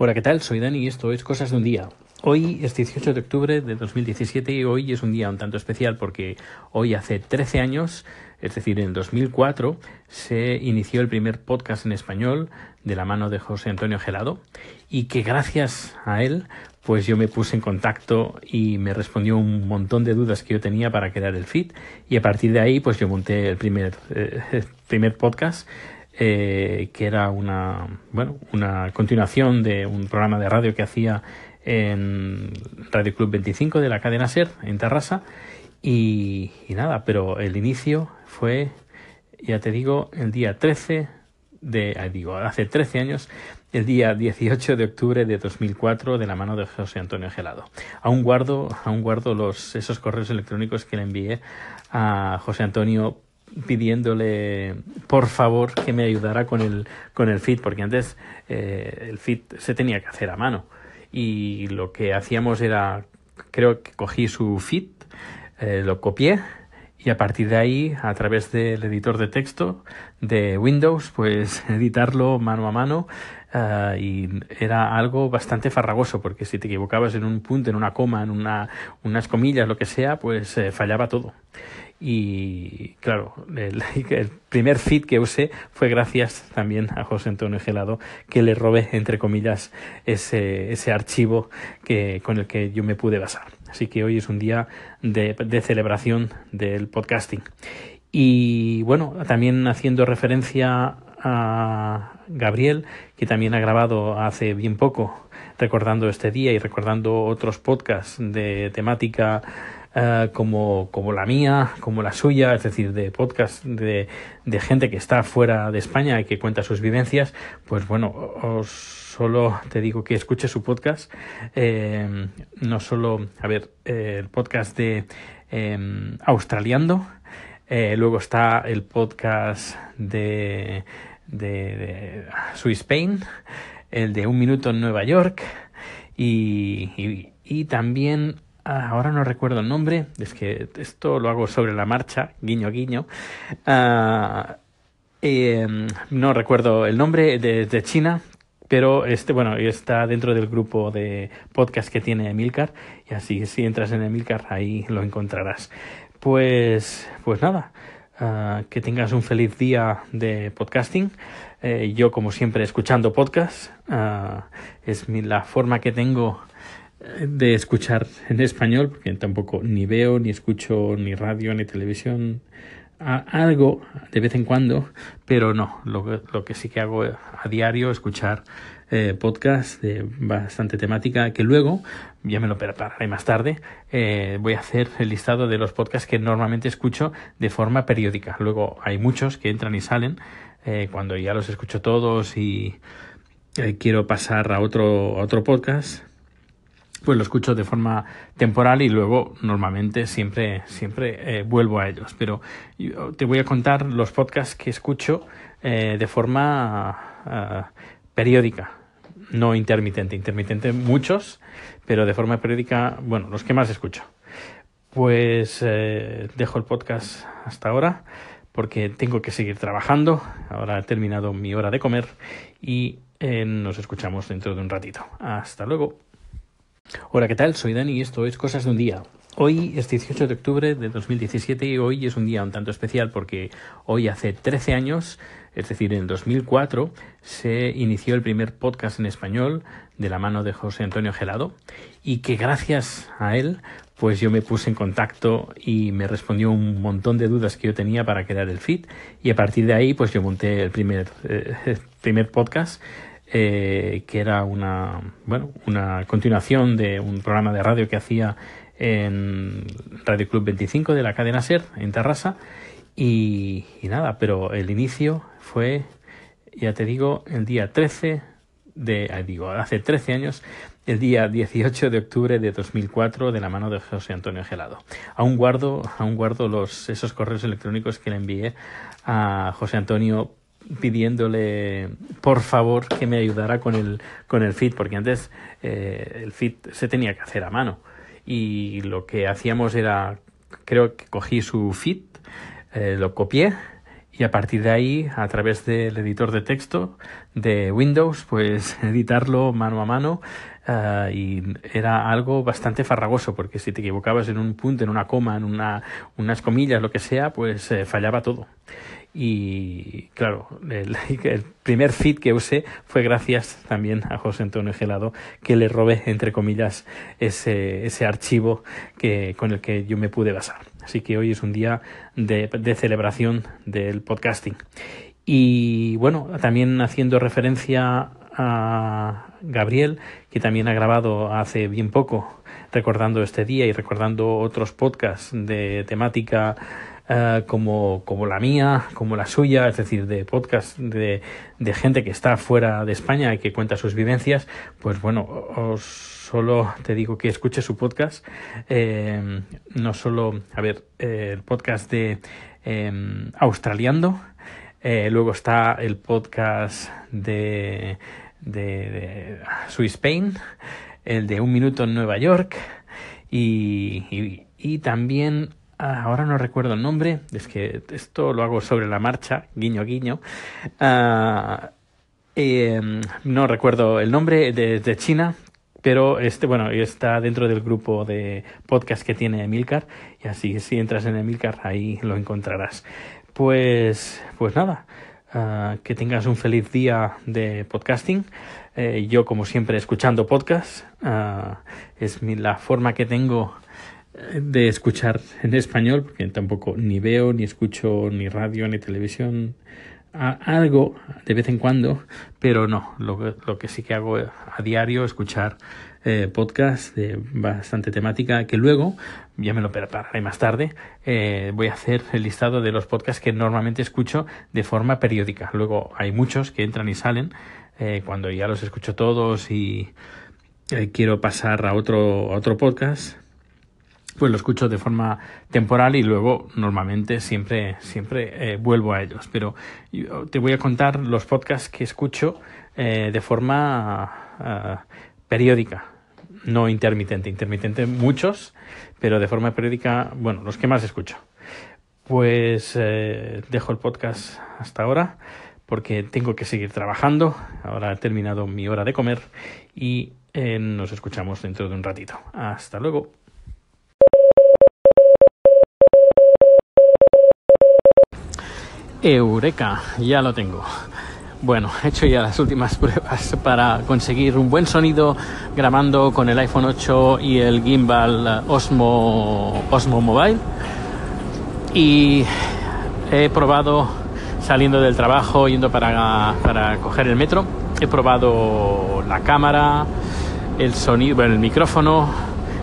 Hola, ¿qué tal? Soy Dani y esto es Cosas de un Día. Hoy es 18 de octubre de 2017 y hoy es un día un tanto especial porque hoy hace 13 años, es decir, en 2004, se inició el primer podcast en español de la mano de José Antonio Gelado y que gracias a él pues yo me puse en contacto y me respondió un montón de dudas que yo tenía para crear el feed y a partir de ahí pues yo monté el primer, eh, primer podcast eh, que era una, bueno, una continuación de un programa de radio que hacía en Radio Club 25 de la cadena SER en Terrassa y, y nada, pero el inicio fue, ya te digo, el día 13 de, digo, hace 13 años, el día 18 de octubre de 2004 de la mano de José Antonio Gelado. Aún guardo, aún guardo los, esos correos electrónicos que le envié a José Antonio pidiéndole por favor que me ayudara con el, con el feed, porque antes eh, el feed se tenía que hacer a mano. Y lo que hacíamos era, creo que cogí su feed, eh, lo copié y a partir de ahí, a través del editor de texto de Windows, pues editarlo mano a mano uh, y era algo bastante farragoso porque si te equivocabas en un punto, en una coma, en una, unas comillas, lo que sea, pues fallaba todo. Y claro, el, primer feed que usé fue gracias también a José Antonio Gelado, que le robé, entre comillas, ese, ese archivo que, con el que yo me pude basar. Así que hoy es un día de, de celebración del podcasting. Y bueno, también haciendo referencia a Gabriel, que también ha grabado hace bien poco, recordando este día y recordando otros podcasts de temática Uh, como, como la mía, como la suya, es decir, de podcast de, de, gente que está fuera de España y que cuenta sus vivencias, pues bueno, os solo te digo que escuche su podcast, eh, no solo, a ver, eh, el podcast de eh, Australiando, luego está el podcast de, de, de Swiss Spain, el de Un Minuto en Nueva York y, y, también ahora no recuerdo el nombre, es que esto lo hago sobre la marcha, guiño guiño. Uh, eh, no recuerdo el nombre de, de, China, pero este, bueno, está dentro del grupo de podcast que tiene Emilcar, y así si entras en Emilcar ahí lo encontrarás. Pues, pues nada, uh, que tengas un feliz día de podcasting. Eh, yo, como siempre, escuchando podcast, es mi, la forma que tengo de escuchar en español, porque tampoco ni veo, ni escucho ni radio, ni televisión, algo de vez en cuando, pero no, lo, lo, que sí que hago a diario, escuchar eh, podcast de bastante temática, que luego, ya me lo prepararé más tarde, eh, voy a hacer el listado de los podcasts que normalmente escucho de forma periódica. Luego hay muchos que entran y salen eh, cuando ya los escucho todos y eh, quiero pasar a otro, a otro podcast pues lo escucho de forma temporal y luego normalmente siempre siempre eh, vuelvo a ellos. Pero yo te voy a contar los podcasts que escucho eh, de forma uh, periódica no intermitente. Intermitente muchos pero de forma periódica bueno los que más escucho. Pues eh, dejo el podcast hasta ahora porque tengo que seguir trabajando. Ahora he terminado mi hora de comer y eh, nos escuchamos dentro de un ratito. Hasta luego Hola, ¿qué tal? Soy Dani y esto es Cosas de un Día. Hoy es 18 de octubre de 2017 y hoy es un día un tanto especial porque hoy hace 13 años, es decir, en 2004, se inició el primer podcast en español de la mano de José Antonio Gelado y que gracias a él pues yo me puse en contacto y me respondió un montón de dudas que yo tenía para crear el feed y a partir de ahí pues yo monté el primer, eh, primer podcast eh, que era una, bueno, una continuación de un programa de radio que hacía en Radio Club 25 de la cadena SER en Terrassa y, nada, pero el inicio fue, ya te digo, el día 13 de, digo, hace 13 años, el día 18 de octubre de 2004 de la mano de José Antonio Gelado. Aún guardo, aún guardo los, esos correos electrónicos que le envié a José Antonio pidiéndole por favor que me ayudara con el, con el feed, porque antes eh, el feed se tenía que hacer a mano. Y lo que hacíamos era, creo que cogí su feed, eh, lo copié y a partir de ahí, a través del editor de texto de Windows, pues editarlo mano a mano uh, y era algo bastante farragoso porque si te equivocabas en un punto, en una coma, en una, unas comillas, lo que sea, pues fallaba todo. Y claro, el, primer feed que usé fue gracias también a José Antonio Gelado, que le robé, entre comillas, ese, ese archivo que, con el que yo me pude basar. Así que hoy es un día de, de celebración del podcasting. Y bueno, también haciendo referencia a Gabriel, que también ha grabado hace bien poco, recordando este día y recordando otros podcasts de temática Uh, como, como la mía, como la suya, es decir, de podcast de, de, gente que está fuera de España y que cuenta sus vivencias, pues bueno, os solo te digo que escuche su podcast, eh, no solo, a ver, eh, el podcast de eh, Australiando, luego está el podcast de, de, de Swiss Spain, el de Un Minuto en Nueva York, y, y, también ahora no recuerdo el nombre, es que esto lo hago sobre la marcha, guiño guiño. Uh, eh, no recuerdo el nombre de, de, China, pero este, bueno, está dentro del grupo de podcast que tiene Emilcar, y así si entras en Emilcar ahí lo encontrarás. Pues, pues nada, uh, que tengas un feliz día de podcasting. Eh, yo, como siempre, escuchando podcast, uh, es mi, la forma que tengo de escuchar en español, porque tampoco ni veo, ni escucho ni radio, ni televisión, algo de vez en cuando, pero no, lo, lo que sí que hago a diario, escuchar eh, de bastante temática, que luego, ya me lo prepararé más tarde, eh, voy a hacer el listado de los podcasts que normalmente escucho de forma periódica. Luego hay muchos que entran y salen, eh, cuando ya los escucho todos y eh, quiero pasar a otro, a otro podcast, pues lo escucho de forma temporal y luego normalmente siempre, siempre eh, vuelvo a ellos. Pero te voy a contar los podcasts que escucho eh, de forma uh, periódica, no intermitente. Intermitente muchos, pero de forma periódica, bueno, los que más escucho. Pues eh, dejo el podcast hasta ahora porque tengo que seguir trabajando. Ahora he terminado mi hora de comer y nos escuchamos dentro de un ratito. Hasta luego. Eureka, ya lo tengo. Bueno, he hecho ya las últimas pruebas para conseguir un buen sonido grabando con el iPhone 8 y el gimbal Osmo, Osmo Mobile. Y he probado saliendo del trabajo, yendo para, para coger el metro. He probado la cámara, el sonido, bueno, el micrófono,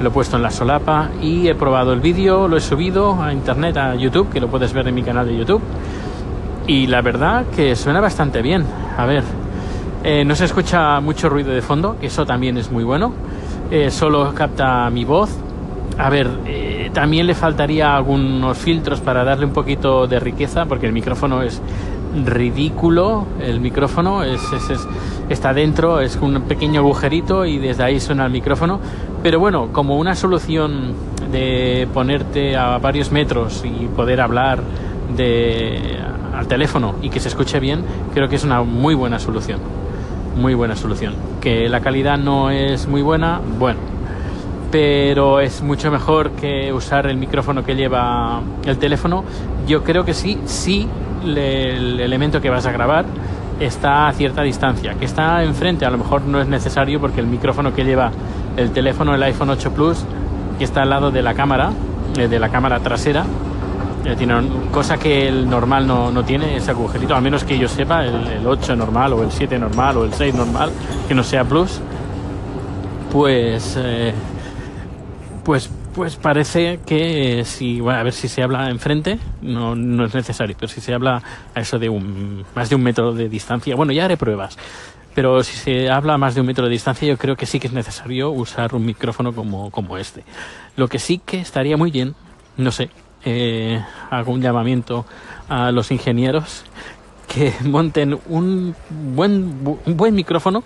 lo he puesto en la solapa y he probado el vídeo, lo he subido a internet, a YouTube, que lo puedes ver en mi canal de YouTube y la verdad que suena bastante bien. A ver, eh, no se escucha mucho ruido de fondo, que eso también es muy bueno. Eh, solo capta mi voz. A ver, eh, también le faltaría algunos filtros para darle un poquito de riqueza, porque el micrófono es ridículo. El micrófono es, es, es, está dentro, es un pequeño agujerito y desde ahí suena el micrófono. Pero bueno, como una solución de ponerte a varios metros y poder hablar de al teléfono y que se escuche bien, creo que es una muy buena solución. Muy buena solución. Que la calidad no es muy buena, bueno, pero es mucho mejor que usar el micrófono que lleva el teléfono. Yo creo que sí, sí, el elemento que vas a grabar está a cierta distancia. Que está enfrente a lo mejor no es necesario porque el micrófono que lleva el teléfono, el iPhone 8 Plus, que está al lado de la cámara, eh, de la cámara trasera, tiene cosa que el normal no, no, tiene, ese agujerito, al menos que yo sepa, el, el, 8 normal o el 7 normal o el 6 normal, que no sea plus, pues, eh, pues, pues parece que si, bueno, a ver si se habla enfrente, no, no es necesario, pero si se habla a eso de un, más de un metro de distancia, bueno, ya haré pruebas. Pero si se habla a más de un metro de distancia, yo creo que sí que es necesario usar un micrófono como, como este. Lo que sí que estaría muy bien, no sé, eh, hago un llamamiento a los ingenieros que monten un buen, un buen micrófono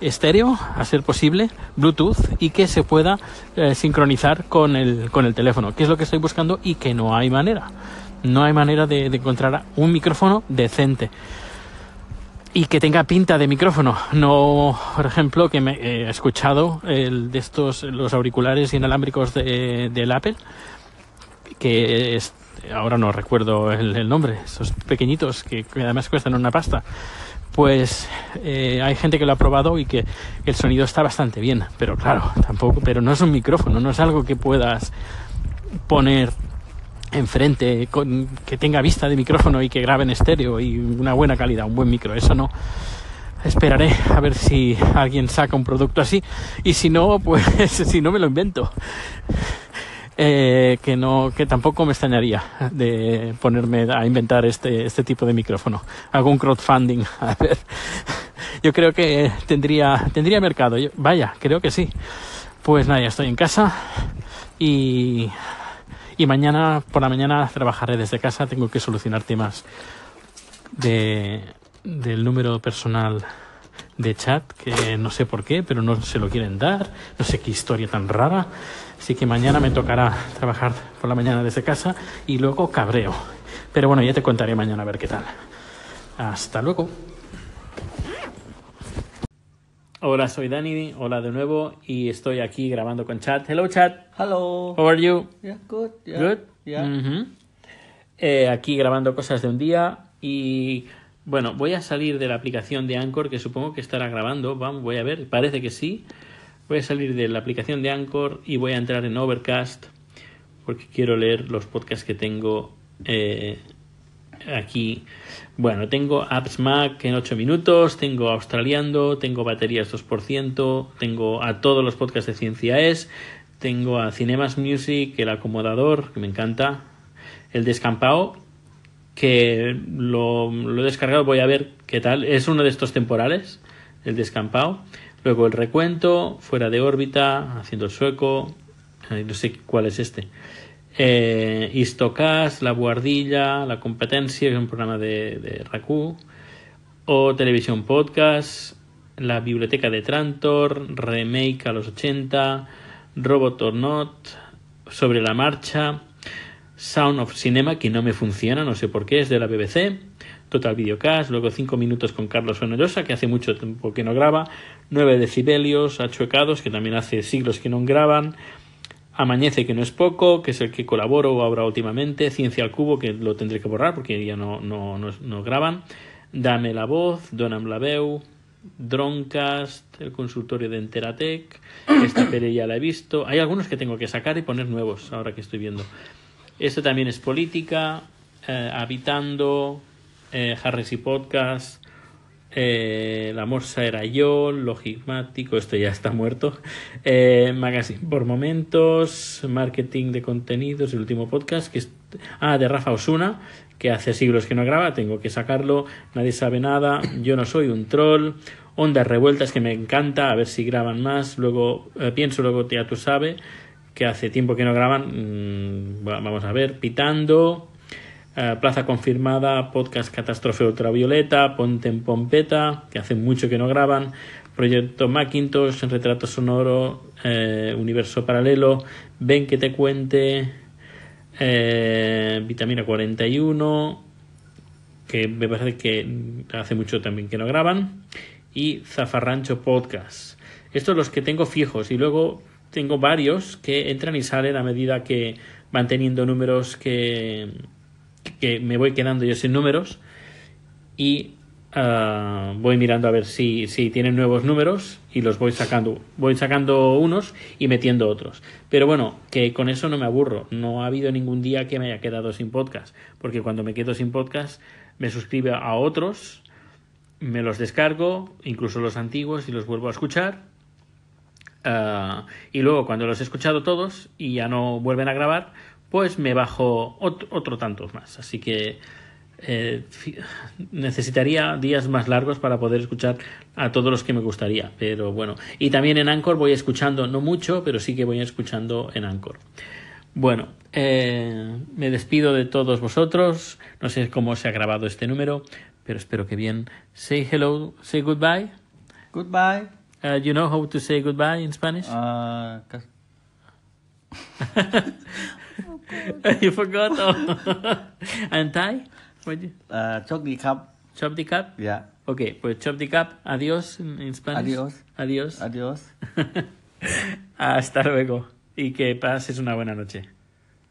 estéreo, a ser posible, Bluetooth, y que se pueda eh, sincronizar con el, con el teléfono, que es lo que estoy buscando y que no hay manera. No hay manera de, de encontrar un micrófono decente y que tenga pinta de micrófono. No, por ejemplo, que me he escuchado el de estos, los auriculares inalámbricos de, del Apple, que es, ahora no recuerdo el, el nombre, esos pequeñitos que, que además cuestan una pasta. Pues eh, hay gente que lo ha probado y que el sonido está bastante bien, pero claro, tampoco, pero no es un micrófono, no es algo que puedas poner enfrente, con, que tenga vista de micrófono y que grabe en estéreo y una buena calidad, un buen micro, eso no. Esperaré a ver si alguien saca un producto así y si no, pues si no me lo invento. Eh, que no, que tampoco me extrañaría de ponerme a inventar este, este tipo de micrófono. Un crowdfunding, a ver. Yo creo que tendría, tendría mercado. Vaya, creo que sí. Pues nada, ya estoy en casa y y mañana por la mañana trabajaré desde casa. Tengo que solucionar temas de, del número personal de chat, que no sé por qué, pero no se lo quieren dar. No sé qué historia tan rara. Así que mañana me tocará trabajar por la mañana desde casa y luego cabreo. Pero bueno, ya te contaré mañana a ver qué tal. Hasta luego. Hola, soy Dani. Hola de nuevo y estoy aquí grabando con chat. Hello, chat. Hello. How are you? Yeah, good. Yeah. Good. Yeah. Ujú. Eh, aquí grabando cosas de un día y bueno, voy a salir de la aplicación de Anchor que supongo que estará grabando. Vamos, voy a ver. Parece que sí. Voy a salir de la aplicación de Anchor y voy a entrar en Overcast porque quiero leer los podcasts que tengo eh, aquí. Bueno, tengo Apps Mac en 8 minutos, tengo Australiando, tengo Baterías 2%, tengo a todos los podcasts de Ciencia Es, tengo a Cinemas Music, El Acomodador, que me encanta, El Descampado, que lo, lo he descargado, voy a ver qué tal. Es uno de estos temporales, El Descampado. Luego El Recuento, Fuera de órbita, Haciendo el Sueco, eh, no sé cuál es este. Eh, Istocast, La Guardilla, La Competencia, que es un programa de, de RACU, o Televisión Podcast, La Biblioteca de Trantor, Remake a los 80, Robot or Not, Sobre la Marcha, Sound of Cinema, que no me funciona, no sé por qué, es de la BBC, Total Videocast, luego 5 minutos con Carlos Fenollosa, que hace mucho tiempo que no graba, 9 decibelios, Achuecados, que también hace siglos que no graban, Amañece, que no es poco, que es el que colaboro ahora últimamente. Ciencia al Cubo, que lo tendré que borrar porque ya no, no, no, graban. Dame la voz, Donam la veu, Droncast, el consultorio de Enteratec. Esta pere ya la he visto. Hay algunos que tengo que sacar y poner nuevos ahora que estoy viendo. Esto también es política, eh, Habitando, eh, Harris y Podcast, eh, La Morsa era yo, Logigmático, esto ya está muerto, eh, Magazine por momentos, Marketing de contenidos, el último podcast, que es, ah, de Rafa Osuna, que hace siglos que no graba, tengo que sacarlo, nadie sabe nada, yo no soy un troll, Ondas Revueltas, que me encanta, a ver si graban más, luego eh, pienso, luego ya tú sabes, que hace tiempo que no graban, mm, vamos a ver, Pitando, Uh, Plaza Confirmada, Podcast Catástrofe Ultravioleta, Ponte en Pompeta, que hace mucho que no graban, Proyecto Macintosh, Retrato Sonoro, eh, Universo Paralelo, Ven que te cuente, eh, Vitamina 41, que me parece que hace mucho también que no graban, y Zafarrancho Podcast. Estos los que tengo fijos y luego tengo varios que entran y salen a medida que van teniendo números que que me voy quedando yo sin números y uh, voy mirando a ver si, si tienen nuevos números y los voy sacando. Voy sacando unos y metiendo otros. Pero bueno, que con eso no me aburro. No ha habido ningún día que me haya quedado sin podcast. Porque cuando me quedo sin podcast me suscribo a otros, me los descargo, incluso los antiguos, y los vuelvo a escuchar. Uh, y luego cuando los he escuchado todos y ya no vuelven a grabar, pues me bajo otro, otro tantos más. Así que eh, necesitaría días más largos para poder escuchar a todos los que me gustaría. Pero bueno, y también en Anchor voy escuchando, no mucho, pero sí que voy escuchando en Anchor. Bueno, eh, me despido de todos vosotros. No sé cómo se ha grabado este número, pero espero que bien. Say hello, say goodbye. Goodbye. Uh, you know how to say goodbye in Spanish? Uh, you forgot. Oh. and Thai? What you? Uh, chop the cup. Chop the cup? Yeah. Okay, pues chop the cup. Adiós in, in Spanish. Adiós. Adiós. Adiós. Hasta luego. Y que pases una buena noche.